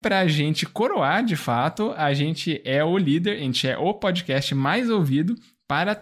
pra gente coroar de fato, a gente é o líder, a gente é o podcast mais ouvido para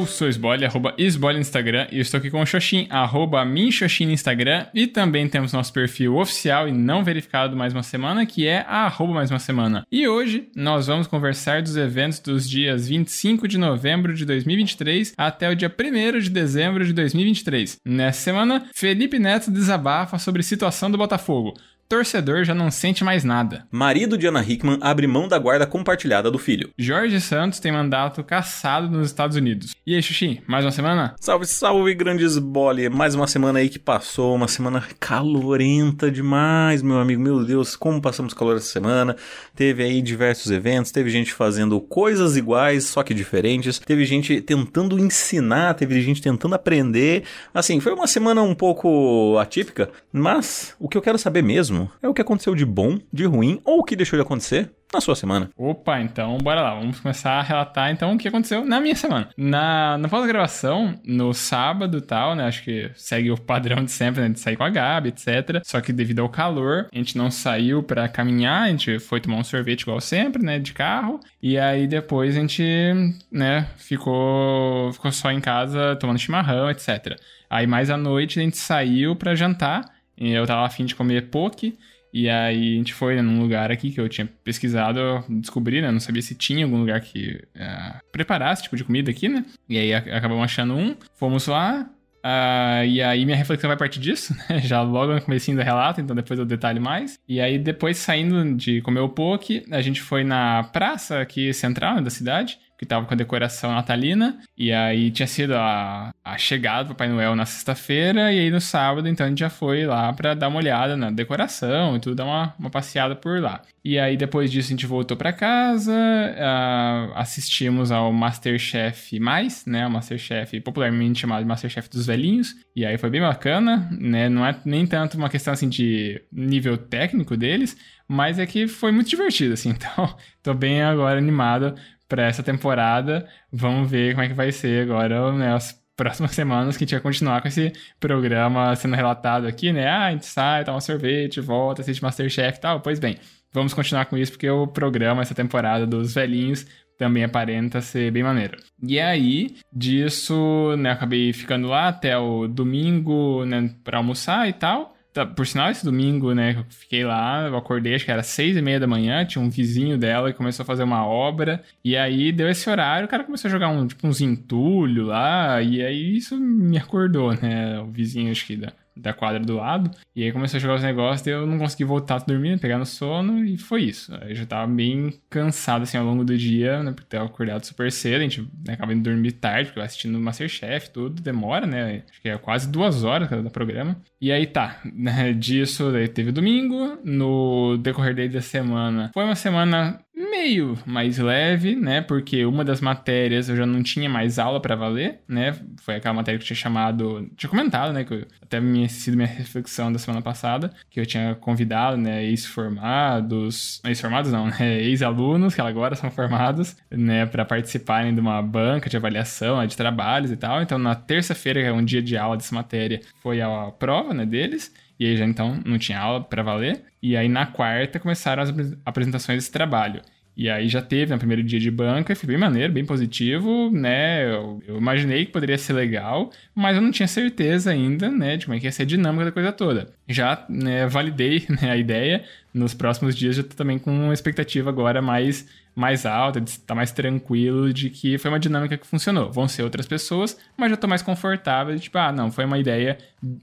Eu sou Esbole, arroba Esbole no Instagram, e estou aqui com o Xoxin, arroba Minxoxin no Instagram, e também temos nosso perfil oficial e não verificado mais uma semana, que é arroba mais uma semana. E hoje nós vamos conversar dos eventos dos dias 25 de novembro de 2023 até o dia 1 de dezembro de 2023. Nessa semana, Felipe Neto desabafa sobre situação do Botafogo torcedor já não sente mais nada. Marido de Ana Hickman abre mão da guarda compartilhada do filho. Jorge Santos tem mandato cassado nos Estados Unidos. E aí, Xuxi, mais uma semana? Salve, salve, grandes bole. Mais uma semana aí que passou, uma semana calorenta demais, meu amigo. Meu Deus, como passamos calor essa semana. Teve aí diversos eventos, teve gente fazendo coisas iguais, só que diferentes. Teve gente tentando ensinar, teve gente tentando aprender. Assim, foi uma semana um pouco atípica, mas o que eu quero saber mesmo mesmo é o que aconteceu de bom, de ruim ou o que deixou de acontecer na sua semana. Opa, então bora lá. Vamos começar a relatar então o que aconteceu na minha semana. Na, na pós-gravação, no sábado e tal, né? Acho que segue o padrão de sempre, né? De sair com a Gabi, etc. Só que devido ao calor, a gente não saiu para caminhar, a gente foi tomar um sorvete igual sempre, né? De carro. E aí depois a gente, né, ficou, ficou só em casa tomando chimarrão, etc. Aí mais à noite a gente saiu para jantar. E eu tava afim de comer poke. E aí a gente foi né, num lugar aqui que eu tinha pesquisado, descobri, né? Não sabia se tinha algum lugar que uh, preparasse tipo de comida aqui, né? E aí acabamos achando um, fomos lá. Uh, e aí minha reflexão vai partir disso, né? Já logo no comecinho do relato, então depois eu detalhe mais. E aí depois saindo de comer o poke, a gente foi na praça aqui central né, da cidade que tava com a decoração natalina. E aí tinha sido a, a chegada do Papai Noel na sexta-feira. E aí no sábado, então, a gente já foi lá para dar uma olhada na decoração e tudo, dar uma, uma passeada por lá. E aí depois disso a gente voltou para casa, uh, assistimos ao Masterchef Mais, né? O Masterchef popularmente chamado de Masterchef dos Velhinhos. E aí foi bem bacana, né? Não é nem tanto uma questão assim de nível técnico deles, mas é que foi muito divertido, assim. Então, tô bem agora animado para essa temporada. Vamos ver como é que vai ser agora, né, as próximas semanas que a gente vai continuar com esse programa sendo relatado aqui, né? Ah, a gente sai, toma um sorvete, volta, assiste Masterchef e tal. Pois bem, vamos continuar com isso porque o programa, essa temporada dos velhinhos, também aparenta ser bem maneiro. E aí, disso, né, acabei ficando lá até o domingo, né, pra almoçar e tal. Tá, por sinal, esse domingo, né, eu fiquei lá, eu acordei, acho que era seis e meia da manhã, tinha um vizinho dela que começou a fazer uma obra, e aí deu esse horário, o cara começou a jogar um, tipo, uns entulho lá, e aí isso me acordou, né, o vizinho, acho que da, da quadra do lado. E aí começou a jogar os negócios e eu não consegui voltar a dormir, pegar no sono e foi isso. Aí eu já tava bem cansado assim ao longo do dia, né? Porque tava acordado super cedo, a gente né, acaba indo dormir tarde, porque eu assistindo Masterchef, tudo demora, né? Acho que é quase duas horas cada programa. E aí tá, né, disso daí teve domingo, no decorrer da semana. Foi uma semana meio mais leve, né? Porque uma das matérias eu já não tinha mais aula para valer, né? Foi aquela matéria que eu tinha chamado, tinha comentado, né? Que eu, até minha, sido minha reflexão da semana passada, que eu tinha convidado, né? Ex-formados, ex-formados não, né? Ex-alunos, que agora são formados, né? Para participarem de uma banca de avaliação, né, de trabalhos e tal. Então, na terça-feira, que é um dia de aula dessa matéria, foi a prova, né? Deles. E aí já então não tinha aula para valer. E aí na quarta começaram as apresentações desse trabalho. E aí já teve no primeiro dia de banca, foi bem maneiro, bem positivo, né? Eu, eu, imaginei que poderia ser legal, mas eu não tinha certeza ainda, né, de como é que ia ser a dinâmica da coisa toda. Já né, validei né, a ideia, nos próximos dias já tô também com uma expectativa agora mais mais alta, de estar mais tranquilo de que foi uma dinâmica que funcionou. Vão ser outras pessoas, mas já estou mais confortável, de, tipo, ah, não, foi uma ideia,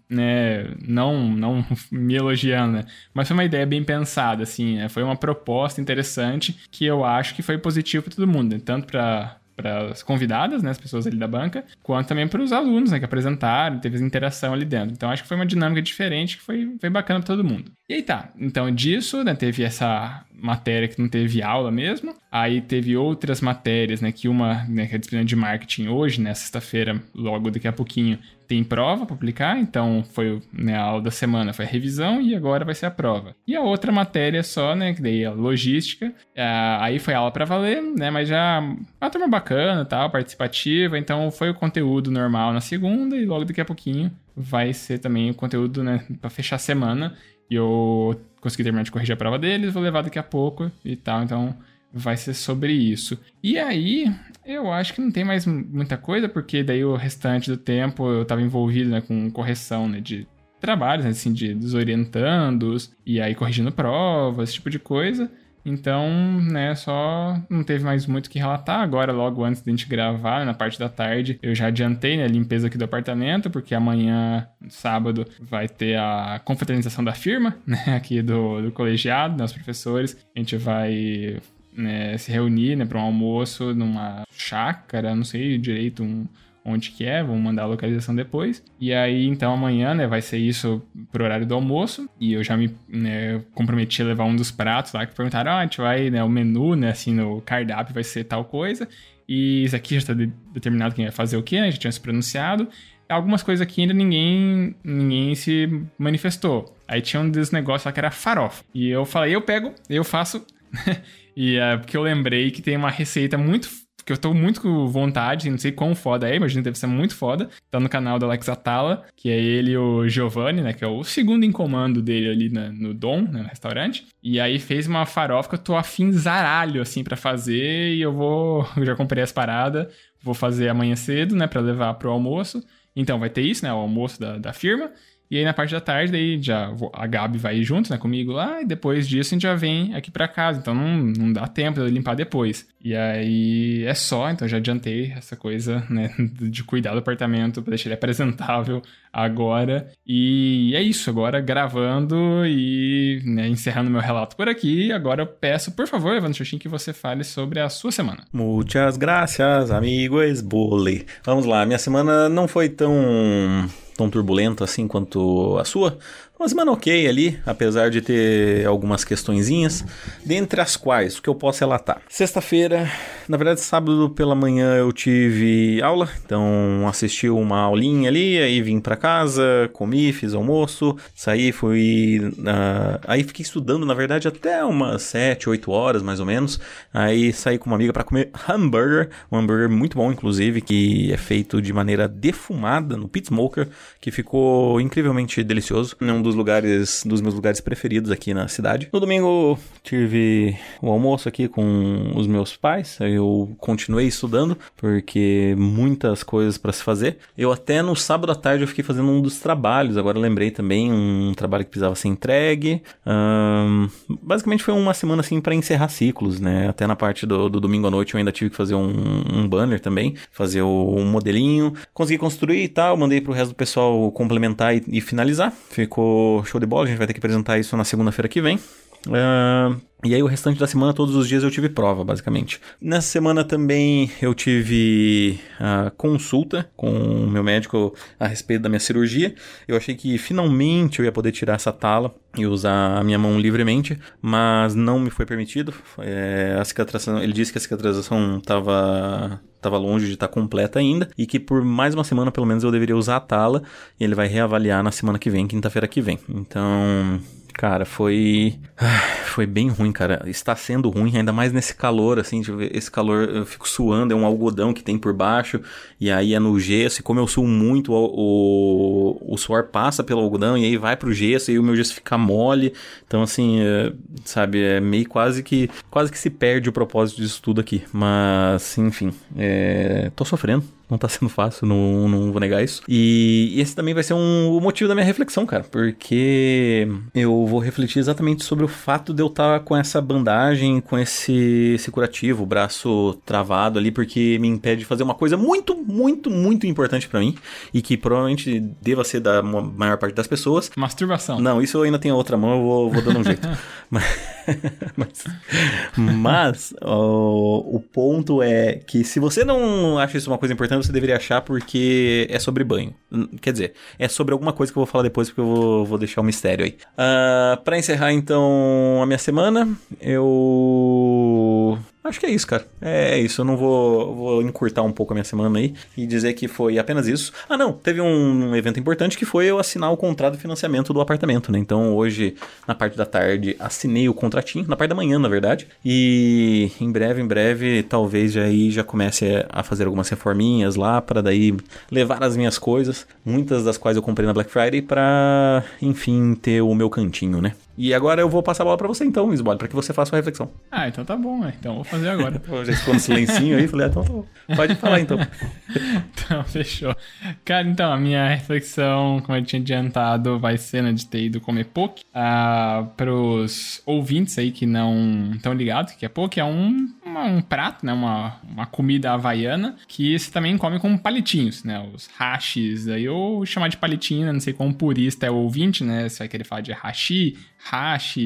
né, não, não me elogiando, né, mas foi uma ideia bem pensada, assim, né, foi uma proposta interessante que eu acho que foi positivo para todo mundo, né, tanto para para as convidadas, né, as pessoas ali da banca, quanto também para os alunos, né, que apresentaram, teve interação ali dentro. Então acho que foi uma dinâmica diferente que foi, foi bacana para todo mundo. E aí tá, então disso, né, teve essa matéria que não teve aula mesmo, aí teve outras matérias, né, que uma, né, que é a disciplina de marketing hoje, né, sexta-feira, logo daqui a pouquinho, tem prova para aplicar, então foi né, a aula da semana, foi a revisão e agora vai ser a prova. E a outra matéria só, né, que daí é logística, é, aí foi aula para valer, né, mas já uma turma bacana, tal, participativa, então foi o conteúdo normal na segunda e logo daqui a pouquinho vai ser também o conteúdo, né, para fechar a semana e eu consegui terminar de corrigir a prova deles, vou levar daqui a pouco e tal. Então vai ser sobre isso. E aí, eu acho que não tem mais muita coisa, porque daí o restante do tempo eu estava envolvido né, com correção né, de trabalhos, né, assim, de desorientandos, e aí corrigindo provas, esse tipo de coisa. Então, né, só não teve mais muito o que relatar. Agora, logo antes de a gente gravar, na parte da tarde, eu já adiantei né, a limpeza aqui do apartamento, porque amanhã, sábado, vai ter a confraternização da firma, né, aqui do, do colegiado, né, os professores. A gente vai né, se reunir né, para um almoço numa chácara, não sei direito, um onde que é, vamos mandar a localização depois. E aí, então, amanhã, né, vai ser isso pro horário do almoço. E eu já me né, comprometi a levar um dos pratos lá, que perguntaram, ah, a gente vai, né, o menu, né, assim, no cardápio vai ser tal coisa. E isso aqui já está de determinado quem vai fazer o quê, né, já tinha se pronunciado. Algumas coisas aqui ainda ninguém, ninguém se manifestou. Aí tinha um desses negócios lá que era farofa. E eu falei, eu pego, eu faço. e é porque eu lembrei que tem uma receita muito que eu tô muito com vontade, não sei quão foda é, imagina deve ser muito foda. Tá no canal do Alex Atala, que é ele e o Giovanni, né, que é o segundo em comando dele ali na, no Dom, né, no restaurante. E aí fez uma farofa que eu tô afim zaralho, assim, para fazer, e eu vou, eu já comprei as paradas, vou fazer amanhã cedo, né, para levar pro almoço. Então vai ter isso, né, o almoço da, da firma. E aí na parte da tarde, daí já a Gabi vai junto, né, comigo lá, e depois disso a gente já vem aqui para casa. Então não, não dá tempo de limpar depois. E aí é só, então já adiantei essa coisa, né, de cuidar do apartamento para deixar ele apresentável agora. E é isso, agora gravando e né, encerrando meu relato por aqui. Agora eu peço, por favor, Evandro Xuxin, que você fale sobre a sua semana. Muitas graças, amigos Bully. Vamos lá, minha semana não foi tão tão turbulenta assim quanto a sua. Uma semana ok ali, apesar de ter algumas questõezinhas, dentre as quais o que eu posso relatar. Sexta-feira, na verdade sábado pela manhã eu tive aula, então assisti uma aulinha ali, aí vim para casa, comi, fiz almoço, saí, fui, uh, aí fiquei estudando na verdade até umas 7, 8 horas mais ou menos. Aí saí com uma amiga para comer hambúrguer, um hambúrguer muito bom inclusive, que é feito de maneira defumada no pit smoker, que ficou incrivelmente delicioso. Um dos lugares, dos meus lugares preferidos aqui na cidade. No domingo tive o almoço aqui com os meus pais. Eu continuei estudando porque muitas coisas para se fazer. Eu até no sábado à tarde eu fiquei fazendo um dos trabalhos. Agora lembrei também um trabalho que precisava ser entregue. Um, basicamente foi uma semana assim para encerrar ciclos, né? Até na parte do, do, domingo à noite eu ainda tive que fazer um, um banner também, fazer o, um modelinho. Consegui construir e tal. Mandei pro resto do pessoal complementar e, e finalizar. Ficou show de bola, a gente vai ter que apresentar isso na segunda-feira que vem. Uh, e aí o restante da semana, todos os dias eu tive prova, basicamente. Nessa semana também eu tive a consulta com o meu médico a respeito da minha cirurgia. Eu achei que finalmente eu ia poder tirar essa tala e usar a minha mão livremente, mas não me foi permitido. É, a cicatrização, ele disse que a cicatrização estava estava longe de estar tá completa ainda e que por mais uma semana pelo menos eu deveria usar a tala e ele vai reavaliar na semana que vem, quinta-feira que vem. Então, Cara, foi. Foi bem ruim, cara. Está sendo ruim, ainda mais nesse calor, assim. Esse calor, eu fico suando, é um algodão que tem por baixo, e aí é no gesso. E como eu suo muito, o, o, o suor passa pelo algodão e aí vai pro gesso, e o meu gesso fica mole. Então, assim, é, sabe, é meio quase que. Quase que se perde o propósito disso tudo aqui. Mas, enfim, é, tô sofrendo não tá sendo fácil, não, não vou negar isso. E esse também vai ser um, o motivo da minha reflexão, cara, porque eu vou refletir exatamente sobre o fato de eu estar tá com essa bandagem, com esse, esse curativo, o braço travado ali, porque me impede de fazer uma coisa muito, muito, muito importante para mim e que provavelmente deva ser da maior parte das pessoas. Masturbação. Não, isso eu ainda tenho a outra mão, eu vou, vou dando um jeito. Mas mas, mas o, o ponto é que se você não acha isso uma coisa importante, você deveria achar porque é sobre banho. Quer dizer, é sobre alguma coisa que eu vou falar depois, porque eu vou, vou deixar o um mistério aí. Uh, pra encerrar, então, a minha semana, eu Acho que é isso, cara. É, é, isso. Eu não vou, vou encurtar um pouco a minha semana aí e dizer que foi apenas isso. Ah, não. Teve um evento importante que foi eu assinar o contrato de financiamento do apartamento, né? Então hoje, na parte da tarde, assinei o contratinho. Na parte da manhã, na verdade. E em breve, em breve, talvez já aí já comece a fazer algumas reforminhas lá para daí levar as minhas coisas. Muitas das quais eu comprei na Black Friday para, enfim, ter o meu cantinho, né? E agora eu vou passar a bola para você então, Isbole, para que você faça uma reflexão. Ah, então tá bom, né? Então vou fazer agora. eu já ficou no silencinho aí, falei, ah, então tá bom. Pode falar então. então, fechou. Cara, então, a minha reflexão, como eu tinha adiantado, vai ser na de ter ido comer poke. Ah, pros ouvintes aí que não estão ligados, que é poke é um, uma, um prato, né? Uma, uma comida havaiana que você também come com palitinhos, né? Os hashes, aí eu chamar de palitinho, né? não sei como purista é o ouvinte, né? Você vai querer falar de hashi, hash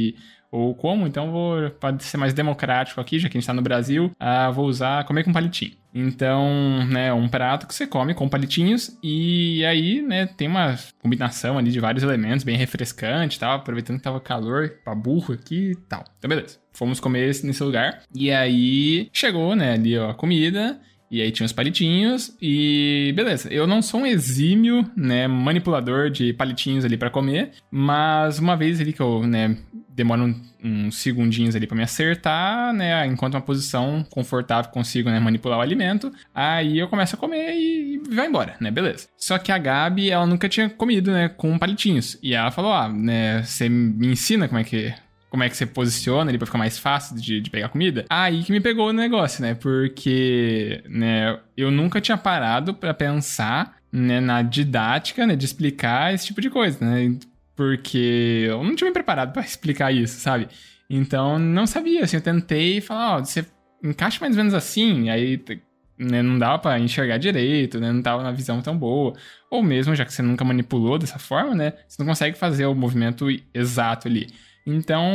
ou como, então vou, pode ser mais democrático aqui, já que a gente está no Brasil, uh, vou usar comer com palitinho. Então, né, um prato que você come com palitinhos e aí, né, tem uma combinação ali de vários elementos, bem refrescante e tal, aproveitando que tava calor pra burro aqui e tal. Então, beleza. Fomos comer nesse lugar e aí chegou, né, ali ó, a comida e aí tinha os palitinhos e beleza. Eu não sou um exímio, né, manipulador de palitinhos ali para comer, mas uma vez ali que eu, né, demoro uns um, um segundinhos ali para me acertar, né, enquanto uma posição confortável consigo, né, manipular o alimento, aí eu começo a comer e, e vai embora, né, beleza. Só que a Gabi, ela nunca tinha comido, né, com palitinhos. E ela falou: "Ah, né, você me ensina como é que como é que você posiciona ali pra ficar mais fácil de, de pegar comida. Aí que me pegou o negócio, né? Porque, né, eu nunca tinha parado para pensar né, na didática, né, de explicar esse tipo de coisa, né? Porque eu não tinha me preparado para explicar isso, sabe? Então, não sabia, assim, eu tentei falar, ó, você encaixa mais ou menos assim, aí né, não dava para enxergar direito, né, não tava na visão tão boa. Ou mesmo, já que você nunca manipulou dessa forma, né, você não consegue fazer o movimento exato ali. Então,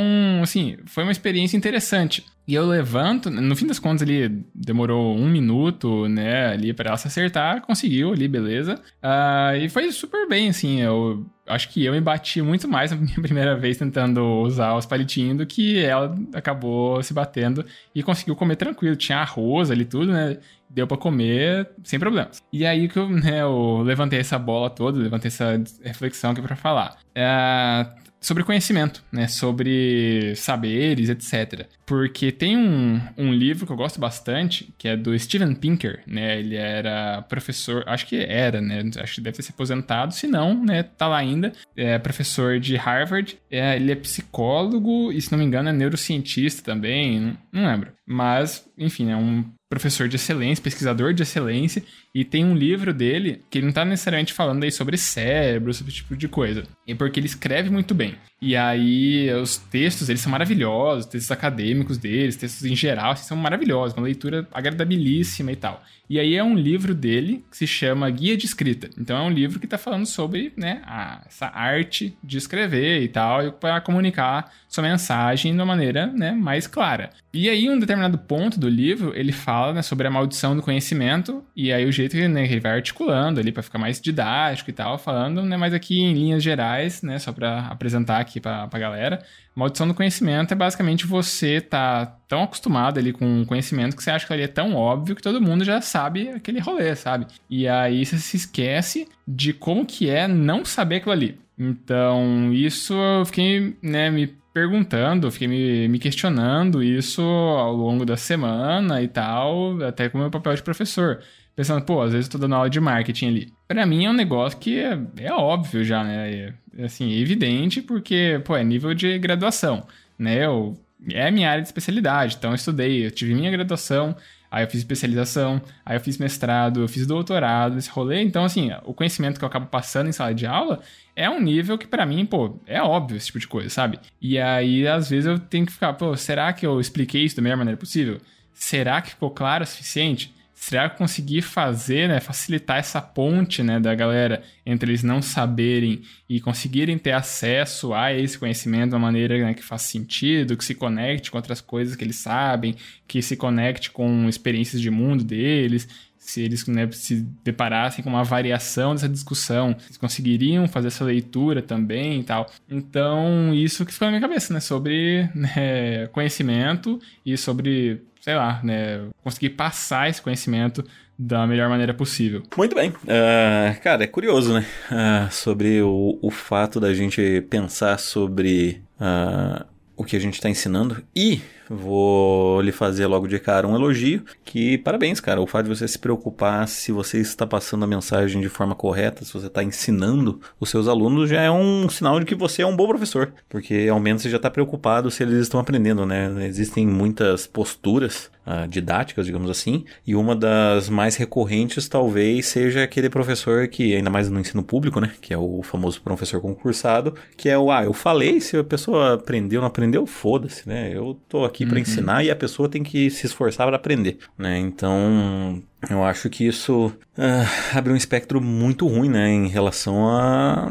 assim, foi uma experiência interessante. E eu levanto, no fim das contas ali demorou um minuto, né, ali para ela se acertar, conseguiu ali, beleza. Uh, e foi super bem, assim, eu acho que eu me bati muito mais na minha primeira vez tentando usar os palitinhos do que ela acabou se batendo e conseguiu comer tranquilo. Tinha arroz ali tudo, né, deu para comer sem problemas. E aí que eu, né, eu levantei essa bola toda, levantei essa reflexão aqui para falar. Uh, sobre conhecimento, né? Sobre saberes, etc. Porque tem um, um livro que eu gosto bastante, que é do Steven Pinker, né? Ele era professor, acho que era, né? Acho que deve ter se aposentado, se não, né? Tá lá ainda. É professor de Harvard. É, ele é psicólogo e, se não me engano, é neurocientista também. Não, não lembro. Mas, enfim, é um professor de excelência, pesquisador de excelência, e tem um livro dele que ele não tá necessariamente falando aí sobre cérebro, sobre esse tipo de coisa. É porque ele escreve muito bem. E aí, os textos, eles são maravilhosos, textos acadêmicos deles, textos em geral, assim, são maravilhosos, uma leitura agradabilíssima e tal. E aí é um livro dele que se chama Guia de Escrita. Então é um livro que está falando sobre né, a, essa arte de escrever e tal, e para comunicar sua mensagem de uma maneira né, mais clara. E aí, um determinado ponto do livro, ele fala né, sobre a maldição do conhecimento, e aí o jeito que né, ele vai articulando ali para ficar mais didático e tal, falando, né, mas aqui em linhas gerais, né, só para apresentar aqui para a galera, Maldição do conhecimento é basicamente você tá tão acostumado ali com o conhecimento que você acha que ele é tão óbvio que todo mundo já sabe aquele rolê, sabe? E aí você se esquece de como que é não saber aquilo ali. Então, isso eu fiquei, né, me perguntando, fiquei me, me questionando isso ao longo da semana e tal, até com o meu papel de professor pensando, pô, às vezes eu tô dando aula de marketing ali. Para mim é um negócio que é, é óbvio já, né? É, assim, é evidente porque, pô, é nível de graduação, né? Eu, é minha área de especialidade, então eu estudei, eu tive minha graduação, aí eu fiz especialização, aí eu fiz mestrado, eu fiz doutorado, esse rolê. Então, assim, o conhecimento que eu acabo passando em sala de aula é um nível que para mim, pô, é óbvio esse tipo de coisa, sabe? E aí, às vezes eu tenho que ficar, pô, será que eu expliquei isso da melhor maneira possível? Será que ficou claro o suficiente? Será que conseguir fazer, né, facilitar essa ponte, né, da galera entre eles não saberem e conseguirem ter acesso a esse conhecimento de uma maneira né, que faz sentido, que se conecte com outras coisas que eles sabem, que se conecte com experiências de mundo deles, se eles né, se deparassem com uma variação dessa discussão, eles conseguiriam fazer essa leitura também e tal. Então, isso que ficou na minha cabeça, né? Sobre né, conhecimento e sobre, sei lá, né? Conseguir passar esse conhecimento da melhor maneira possível. Muito bem. Uh, cara, é curioso, né? Uh, sobre o, o fato da gente pensar sobre uh, o que a gente está ensinando e Vou lhe fazer logo de cara um elogio, que parabéns, cara. O fato de você se preocupar se você está passando a mensagem de forma correta, se você está ensinando os seus alunos, já é um sinal de que você é um bom professor, porque ao menos você já está preocupado se eles estão aprendendo, né? Existem muitas posturas uh, didáticas, digamos assim, e uma das mais recorrentes talvez seja aquele professor que, ainda mais no ensino público, né? Que é o famoso professor concursado, que é o, ah, eu falei, se a pessoa aprendeu não aprendeu, foda-se, né? Eu tô aqui aqui uhum. para ensinar e a pessoa tem que se esforçar para aprender, né? Então, eu acho que isso uh, abre um espectro muito ruim, né, em relação a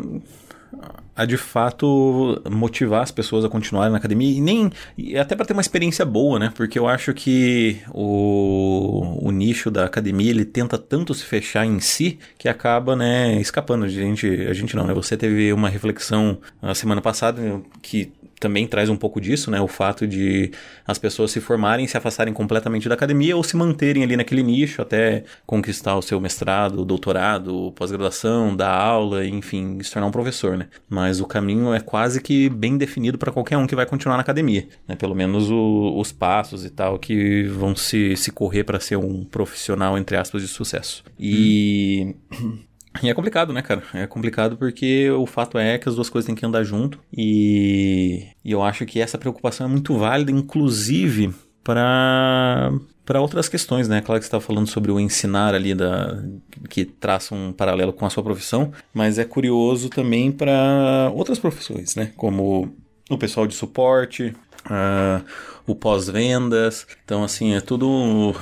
a de fato motivar as pessoas a continuarem na academia e nem e até para ter uma experiência boa, né? Porque eu acho que o, o nicho da academia ele tenta tanto se fechar em si que acaba, né, escapando. A gente, a gente não, né? Você teve uma reflexão na semana passada que também traz um pouco disso, né? O fato de as pessoas se formarem, se afastarem completamente da academia ou se manterem ali naquele nicho até conquistar o seu mestrado, doutorado, pós-graduação, dar aula, enfim, se tornar um professor, né? Mas o caminho é quase que bem definido para qualquer um que vai continuar na academia, né? Pelo menos o, os passos e tal que vão se, se correr para ser um profissional, entre aspas, de sucesso. E. Hum. E é complicado, né, cara? É complicado porque o fato é que as duas coisas têm que andar junto. E, e eu acho que essa preocupação é muito válida, inclusive para para outras questões, né? Claro que você estava falando sobre o ensinar ali da que traça um paralelo com a sua profissão, mas é curioso também para outras profissões, né? Como o pessoal de suporte, uh, o pós-vendas. Então, assim, é tudo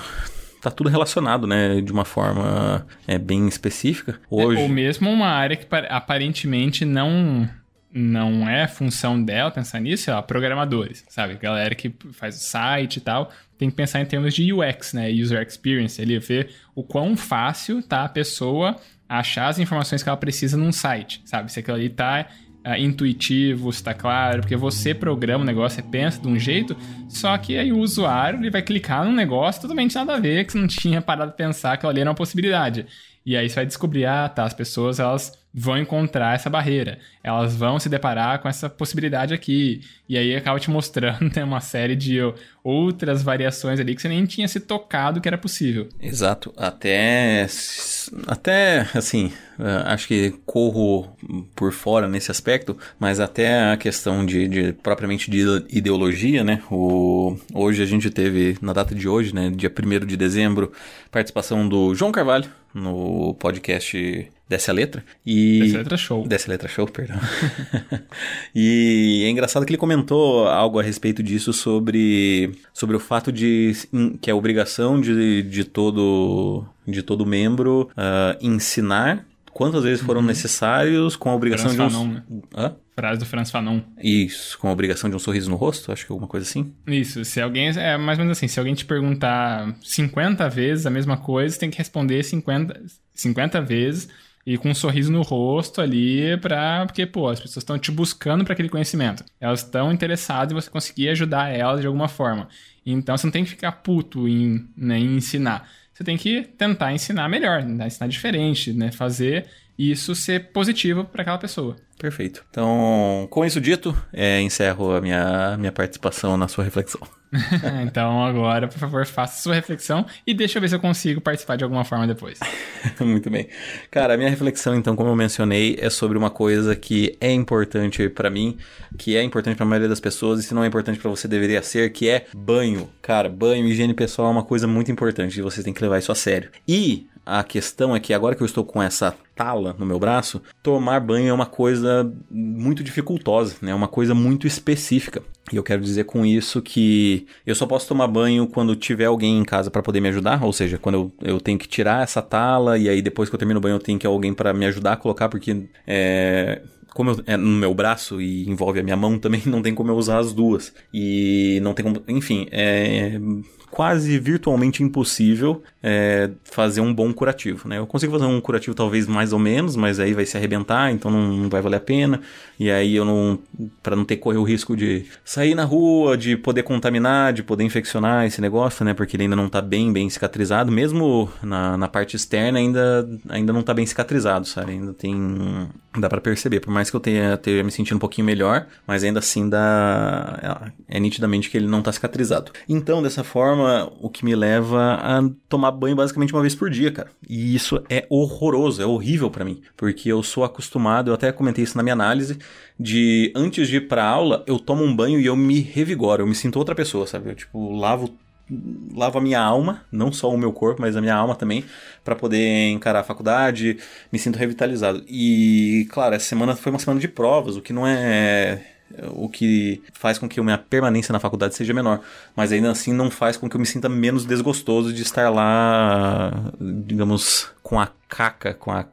tá tudo relacionado, né? De uma forma é, bem específica. Hoje... É, ou mesmo uma área que aparentemente não não é função dela pensar nisso, é programadores, sabe? Galera que faz o site e tal, tem que pensar em termos de UX, né? User Experience, ele ver o quão fácil tá a pessoa achar as informações que ela precisa num site, sabe? Se aquilo ali tá uh, intuitivo, está claro, porque você programa o negócio, você pensa de um jeito, só que aí o usuário ele vai clicar num negócio totalmente nada a ver, que você não tinha parado de pensar que ali era uma possibilidade. E aí você vai descobrir, ah, tá, as pessoas elas vão encontrar essa barreira, elas vão se deparar com essa possibilidade aqui, e aí acaba te mostrando né, uma série de outras variações ali que você nem tinha se tocado que era possível. Exato, até, até assim, eh, acho que corro por fora nesse aspecto, mas até a questão de, de propriamente de ideologia, né, o, hoje a gente teve, na data de hoje, né, dia 1 de dezembro, participação do João Carvalho, no podcast Desce a Letra. E... Desce a Letra Show. Desce a Letra Show, perdão. e é engraçado que ele comentou algo a respeito disso sobre, sobre o fato de que é obrigação de, de, todo, de todo membro uh, ensinar quantas vezes foram uhum. necessários com a obrigação Franz de um... Fanon, né? Hã? Frase do Franz Fanon. Isso, com a obrigação de um sorriso no rosto, acho que é alguma coisa assim. Isso, se alguém, é mais ou menos assim, se alguém te perguntar 50 vezes a mesma coisa, você tem que responder 50, 50 vezes e com um sorriso no rosto ali para porque pô, as pessoas estão te buscando para aquele conhecimento. Elas estão interessadas em você conseguir ajudar elas de alguma forma. Então você não tem que ficar puto em, né, em ensinar. Você tem que tentar ensinar melhor, né, ensinar diferente, né, fazer isso ser positivo para aquela pessoa. Perfeito. Então, com isso dito, é, encerro a minha, minha participação na sua reflexão. então, agora, por favor, faça sua reflexão e deixa eu ver se eu consigo participar de alguma forma depois. Muito bem. Cara, a minha reflexão, então, como eu mencionei, é sobre uma coisa que é importante para mim, que é importante para a maioria das pessoas, e se não é importante para você, deveria ser, que é banho. Cara, banho, higiene pessoal é uma coisa muito importante e você tem que levar isso a sério. E a questão é que agora que eu estou com essa tala no meu braço, tomar banho é uma coisa muito dificultosa, né? É uma coisa muito específica. E eu quero dizer com isso que eu só posso tomar banho quando tiver alguém em casa para poder me ajudar, ou seja, quando eu, eu tenho que tirar essa tala e aí depois que eu termino o banho eu tenho que alguém para me ajudar a colocar, porque é, como eu, é no meu braço e envolve a minha mão também, não tem como eu usar as duas. E não tem como. Enfim, é quase virtualmente impossível é, fazer um bom curativo, né? Eu consigo fazer um curativo talvez mais ou menos, mas aí vai se arrebentar, então não, não vai valer a pena. E aí eu não, para não ter correr o risco de sair na rua, de poder contaminar, de poder infeccionar esse negócio, né? Porque ele ainda não tá bem, bem cicatrizado, mesmo na, na parte externa ainda, ainda não tá bem cicatrizado, sabe? Ainda tem, dá para perceber, por mais que eu tenha, tenha me sentindo um pouquinho melhor, mas ainda assim dá, é, é nitidamente que ele não tá cicatrizado. Então, dessa forma o que me leva a tomar banho basicamente uma vez por dia, cara. E isso é horroroso, é horrível para mim, porque eu sou acostumado, eu até comentei isso na minha análise, de antes de ir pra aula, eu tomo um banho e eu me revigoro, eu me sinto outra pessoa, sabe? Eu, tipo, lavo lavo a minha alma, não só o meu corpo, mas a minha alma também, para poder encarar a faculdade, me sinto revitalizado. E, claro, essa semana foi uma semana de provas, o que não é o que faz com que a minha permanência na faculdade seja menor. Mas ainda assim não faz com que eu me sinta menos desgostoso de estar lá, digamos, com a caca, com a,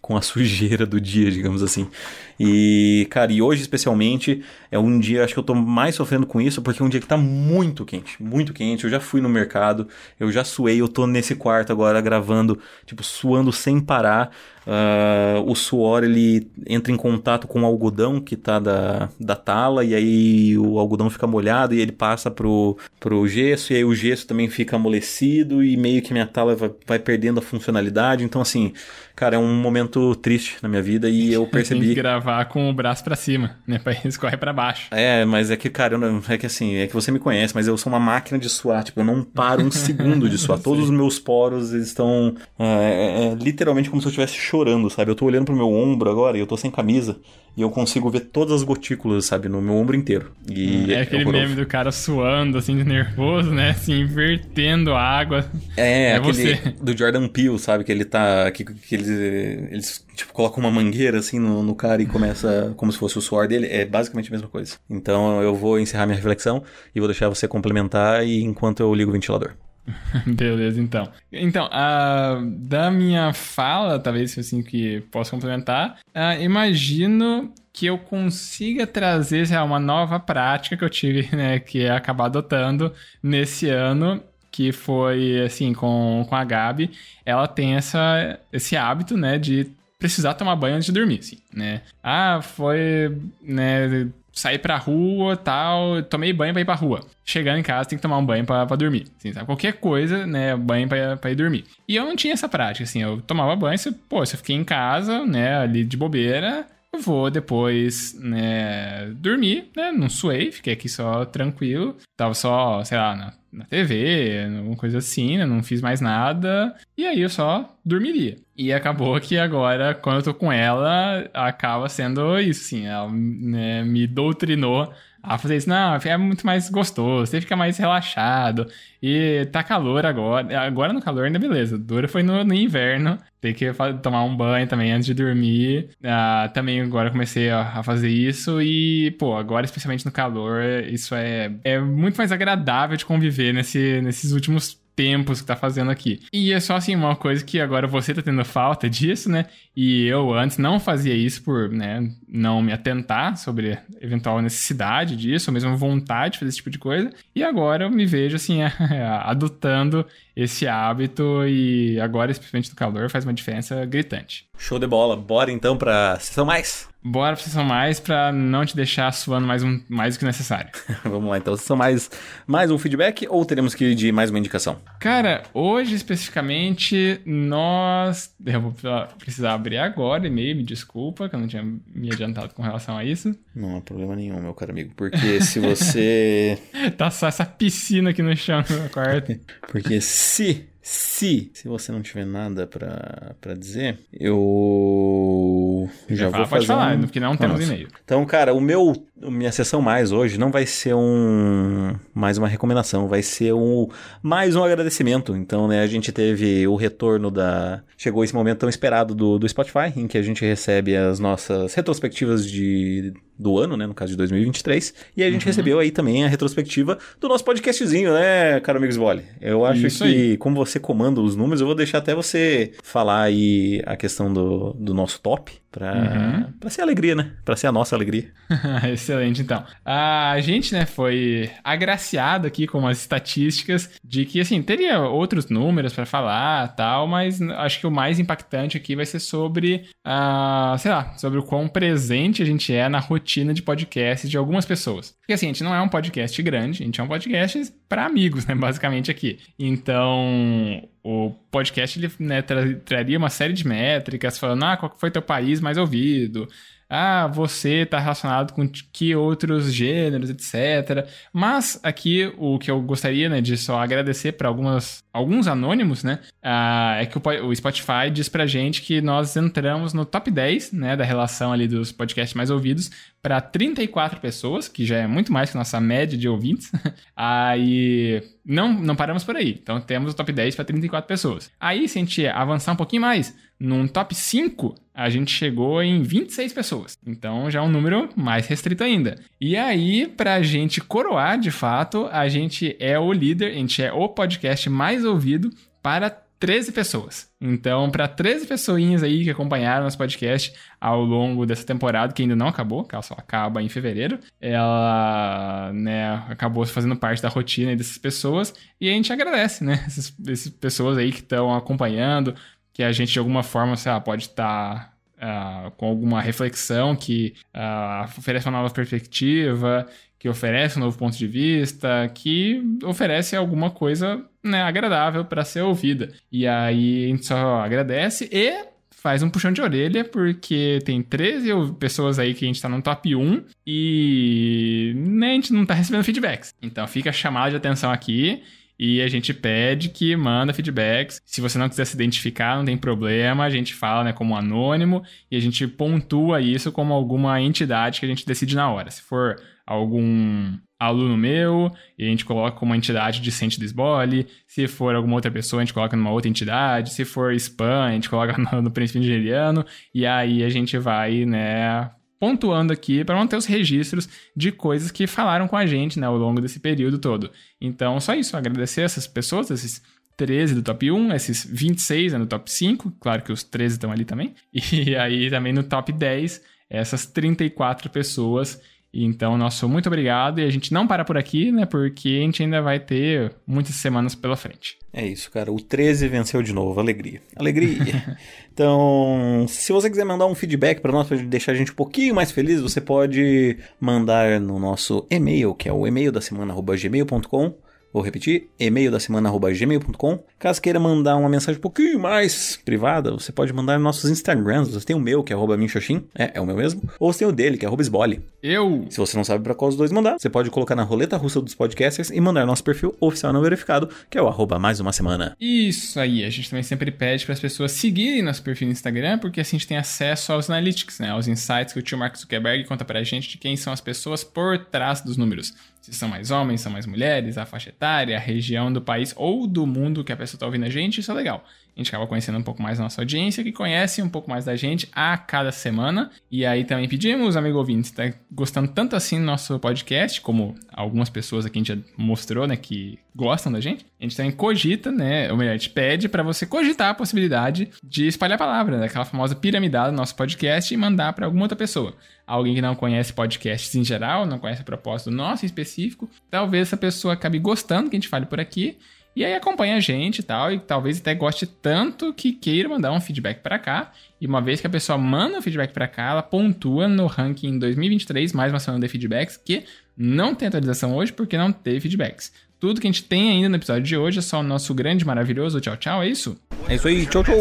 com a sujeira do dia, digamos assim. E, cara, e hoje especialmente é um dia, acho que eu tô mais sofrendo com isso, porque é um dia que tá muito quente, muito quente. Eu já fui no mercado, eu já suei, eu tô nesse quarto agora gravando, tipo, suando sem parar. Uh, o suor ele entra em contato com o algodão que tá da, da tala, e aí o algodão fica molhado e ele passa pro, pro gesso, e aí o gesso também fica amolecido, e meio que minha tala vai, vai perdendo a funcionalidade. Então, assim, cara, é um momento triste na minha vida e eu percebi. Tem que gravar com o braço para cima, né? Pra escorrer para baixo. É, mas é que, cara, eu não, é que assim, é que você me conhece, mas eu sou uma máquina de suar. Tipo, eu não paro um segundo de suar. Todos os meus poros estão é, é, é, literalmente como se eu estivesse chorando, sabe? Eu tô olhando pro meu ombro agora e eu tô sem camisa e eu consigo ver todas as gotículas, sabe, no meu ombro inteiro. E é, é aquele meme do cara suando, assim, de nervoso, né? Assim, invertendo a água. É, é aquele você. do Jordan Peele, sabe? Que ele tá. Que, que eles, eles, tipo, colocam uma mangueira, assim, no, no cara e começa como se fosse o suor dele. É basicamente a mesma coisa. Então eu vou encerrar minha reflexão e vou deixar você complementar e enquanto eu ligo o ventilador. Beleza, então. Então, uh, da minha fala, talvez assim que posso complementar, uh, imagino que eu consiga trazer lá, uma nova prática que eu tive, né, que é acabar adotando nesse ano, que foi assim, com, com a Gabi, ela tem essa, esse hábito, né, de precisar tomar banho antes de dormir, assim, né? Ah, foi, né, sair pra rua tal, tomei banho pra ir pra rua. Chegando em casa, tem que tomar um banho pra, pra dormir. Assim, sabe? Qualquer coisa, né? Banho pra, pra ir dormir. E eu não tinha essa prática, assim. Eu tomava banho, se, pô, se eu fiquei em casa, né? Ali de bobeira, eu vou depois, né? Dormir, né? Não suei, fiquei aqui só tranquilo. Tava só, sei lá, na, na TV, alguma coisa assim, né? Não fiz mais nada. E aí eu só dormiria. E acabou que agora, quando eu tô com ela, acaba sendo isso, sim. Ela né, me doutrinou a fazer isso. Não, é muito mais gostoso, você fica mais relaxado. E tá calor agora. Agora no calor ainda beleza. Dura foi no, no inverno. Tem que tomar um banho também antes de dormir. Ah, também agora comecei a, a, fazer isso. E, pô, agora especialmente no calor, isso é, é muito mais agradável de conviver nesse, nesses últimos tempos que tá fazendo aqui. E é só assim, uma coisa que agora você tá tendo falta disso, né? E eu antes não fazia isso por, né, não me atentar sobre eventual necessidade disso, ou mesmo vontade de fazer esse tipo de coisa. E agora eu me vejo assim, adotando esse hábito e agora, especialmente no calor, faz uma diferença gritante. Show de bola. Bora então pra sessão mais? Bora pra sessão mais pra não te deixar suando mais, um, mais do que necessário. Vamos lá, então. Sessão mais, mais um feedback ou teremos que ir de mais uma indicação? Cara, hoje especificamente nós. Eu vou precisar abrir agora e-mail, me desculpa, que eu não tinha me adiantado com relação a isso. Não há problema nenhum, meu caro amigo. Porque se você. tá só essa piscina aqui no chão do quarto. porque se se, se você não tiver nada para dizer, eu já, já vou falar, fazer. Pode falar, um... porque não temos e-mail. Então, cara, o meu minha sessão mais hoje não vai ser um mais uma recomendação, vai ser um mais um agradecimento. Então, né, a gente teve o retorno da chegou esse momento tão esperado do, do Spotify, em que a gente recebe as nossas retrospectivas de do ano, né, no caso de 2023, e a gente uhum. recebeu aí também a retrospectiva do nosso podcastzinho, né, caro amigos Bole? Eu acho Isso que aí. como você comanda os números, eu vou deixar até você falar aí a questão do, do nosso top, Pra, uhum. Pra ser alegria, né? Pra ser a nossa alegria. Excelente, então. A gente, né, foi agraciado aqui com as estatísticas de que, assim, teria outros números para falar tal, mas acho que o mais impactante aqui vai ser sobre, uh, sei lá, sobre o quão presente a gente é na rotina de podcast de algumas pessoas. Porque, assim, a gente não é um podcast grande, a gente é um podcast para amigos, né, basicamente aqui. Então, o podcast ele né, tra traria uma série de métricas falando ah, qual foi teu país mais ouvido, ah, você está relacionado com que outros gêneros, etc. Mas aqui o que eu gostaria né, de só agradecer para algumas alguns anônimos, né? Ah, é que o, Spotify diz pra gente que nós entramos no top 10, né, da relação ali dos podcasts mais ouvidos para 34 pessoas, que já é muito mais que nossa média de ouvintes. Aí não, não paramos por aí. Então temos o top 10 para 34 pessoas. Aí, se a gente avançar um pouquinho mais, num top 5, a gente chegou em 26 pessoas. Então já é um número mais restrito ainda. E aí, pra gente coroar de fato, a gente é o líder, a gente é o podcast mais ouvido para 13 pessoas. Então, para 13 pessoinhas aí que acompanharam nosso podcast ao longo dessa temporada, que ainda não acabou, que ela só acaba em fevereiro, ela né, acabou fazendo parte da rotina dessas pessoas e a gente agradece, né? Essas, essas pessoas aí que estão acompanhando, que a gente de alguma forma, sei lá, pode estar tá, uh, com alguma reflexão que uh, oferece uma nova perspectiva, que oferece um novo ponto de vista, que oferece alguma coisa né, agradável para ser ouvida. E aí a gente só agradece e faz um puxão de orelha, porque tem 13 pessoas aí que a gente tá no top 1 e né, a gente não tá recebendo feedbacks. Então fica chamada de atenção aqui. E a gente pede que manda feedbacks. Se você não quiser se identificar, não tem problema. A gente fala né, como anônimo e a gente pontua isso como alguma entidade que a gente decide na hora. Se for algum aluno meu e a gente coloca como uma entidade discente do SBOL. Se for alguma outra pessoa, a gente coloca numa outra entidade. Se for spam, a gente coloca no, no princípio nigeriano. E aí a gente vai, né, pontuando aqui para manter os registros de coisas que falaram com a gente né, ao longo desse período todo. Então, só isso, agradecer essas pessoas, esses 13 do top 1, esses 26 né, no top 5, claro que os 13 estão ali também, e aí também no top 10, essas 34 pessoas então, nosso muito obrigado. E a gente não para por aqui, né? Porque a gente ainda vai ter muitas semanas pela frente. É isso, cara. O 13 venceu de novo. Alegria. Alegria. então, se você quiser mandar um feedback para nós, para deixar a gente um pouquinho mais feliz, você pode mandar no nosso e-mail, que é o e-mail da semana, gmail.com Vou repetir, e-mail da semana gmail.com. Caso queira mandar uma mensagem um pouquinho mais privada, você pode mandar nos nossos Instagrams. Você tem o meu, que é arroba minxoxin, é, é o meu mesmo. Ou você tem o dele, que é arroba esbole. Eu! Se você não sabe para qual dos dois mandar, você pode colocar na roleta russa dos podcasters e mandar nosso perfil oficial não verificado, que é o arroba mais uma semana. Isso aí, a gente também sempre pede para as pessoas seguirem nosso perfil no Instagram, porque assim a gente tem acesso aos analytics, né? Aos insights que o tio Mark Zuckerberg conta pra gente de quem são as pessoas por trás dos números se são mais homens, são mais mulheres, a faixa etária, a região do país ou do mundo que a pessoa está ouvindo a gente, isso é legal. A gente acaba conhecendo um pouco mais a nossa audiência, que conhece um pouco mais da gente a cada semana. E aí também pedimos, amigo ouvinte, está gostando tanto assim do nosso podcast, como algumas pessoas aqui a gente já mostrou, né, que gostam da gente. A gente também cogita, né, ou melhor, a gente pede para você cogitar a possibilidade de espalhar a palavra, daquela né, famosa piramidada do nosso podcast e mandar para alguma outra pessoa alguém que não conhece podcasts em geral, não conhece a proposta nosso em específico, talvez essa pessoa acabe gostando que a gente fale por aqui. E aí acompanha a gente e tal, e talvez até goste tanto que queira mandar um feedback para cá. E uma vez que a pessoa manda um feedback para cá, ela pontua no ranking 2023, mais uma semana de feedbacks, que não tem atualização hoje porque não teve feedbacks. Tudo que a gente tem ainda no episódio de hoje é só o nosso grande, maravilhoso tchau, tchau, é isso? É isso aí, tchau, tchau.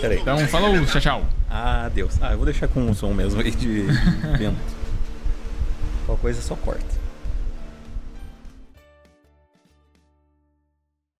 Peraí. Então, falou, tchau, tchau. Adeus. Ah, eu vou deixar com o som mesmo aí de vento. Qualquer coisa só corta.